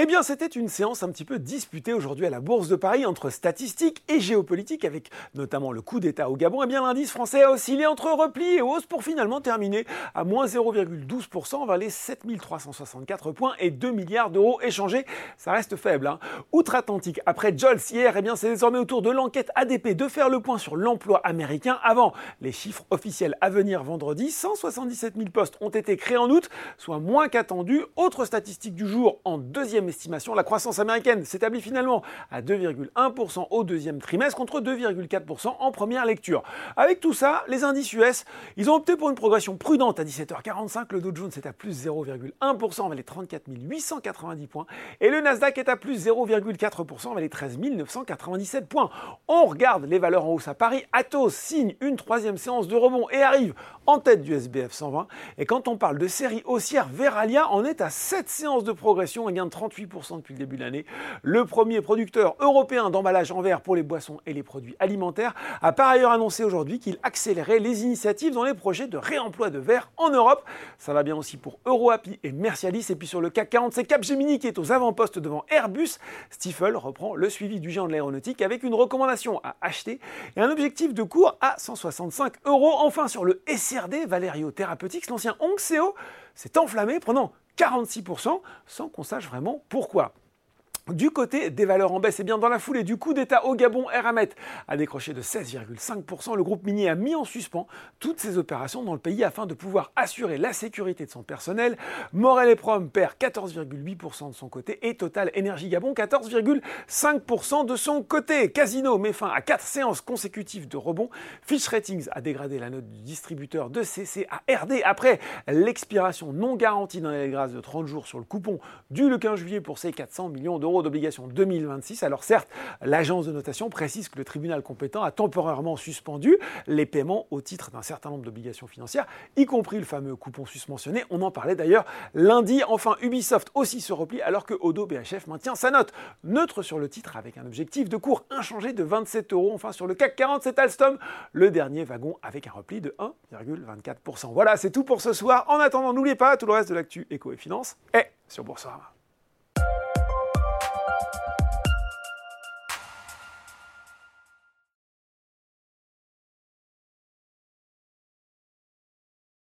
Eh bien, c'était une séance un petit peu disputée aujourd'hui à la Bourse de Paris entre statistiques et géopolitique, avec notamment le coup d'État au Gabon. Eh bien, l'indice français a oscillé entre repli et hausse pour finalement terminer à moins 0,12% vers les 7364 points et 2 milliards d'euros échangés. Ça reste faible. Hein. Outre-Atlantique, après Jols hier, eh bien, c'est désormais au tour de l'enquête ADP de faire le point sur l'emploi américain avant les chiffres officiels à venir vendredi. 177 000 postes ont été créés en août, soit moins qu'attendu. Autre statistique du jour en deuxième estimation, la croissance américaine s'établit finalement à 2,1% au deuxième trimestre contre 2,4% en première lecture. Avec tout ça, les indices US, ils ont opté pour une progression prudente à 17h45. Le Dow Jones est à plus 0,1% avec les 34 890 points et le Nasdaq est à plus 0,4% avec les 13 997 points. On regarde les valeurs en hausse à Paris. Atos signe une troisième séance de rebond et arrive en tête du SBF 120. Et quand on parle de série haussière, Veralia en est à 7 séances de progression et gain de 38 depuis le début de l'année. Le premier producteur européen d'emballage en verre pour les boissons et les produits alimentaires a par ailleurs annoncé aujourd'hui qu'il accélérait les initiatives dans les projets de réemploi de verre en Europe. Ça va bien aussi pour EuroAPI et Mercialis. Et puis sur le CAC 40, c'est Capgemini qui est aux avant-postes devant Airbus. Stifel reprend le suivi du géant de l'aéronautique avec une recommandation à acheter et un objectif de cours à 165 euros. Enfin sur le SRD, Valerio Therapeutics, l'ancien Onxeo s'est enflammé prenant 46% sans qu'on sache vraiment pourquoi. Du côté des valeurs en baisse, et eh bien dans la foulée du coup d'État au Gabon, Eramet a décroché de 16,5%. Le groupe minier a mis en suspens toutes ses opérations dans le pays afin de pouvoir assurer la sécurité de son personnel. Morel et Prom perd 14,8% de son côté et Total Energy Gabon 14,5% de son côté. Casino met fin à 4 séances consécutives de rebond. Fitch Ratings a dégradé la note du distributeur de CC à RD après l'expiration non garantie d'un délai grâce de 30 jours sur le coupon du le 15 juillet pour ses 400 millions d'euros d'obligations 2026. Alors certes, l'agence de notation précise que le tribunal compétent a temporairement suspendu les paiements au titre d'un certain nombre d'obligations financières, y compris le fameux coupon susmentionné. On en parlait d'ailleurs lundi. Enfin, Ubisoft aussi se replie alors que Odo BHF maintient sa note neutre sur le titre avec un objectif de cours inchangé de 27 euros. Enfin, sur le CAC 40, c'est Alstom, le dernier wagon avec un repli de 1,24%. Voilà, c'est tout pour ce soir. En attendant, n'oubliez pas tout le reste de l'actu éco et finance est sur Boursorama.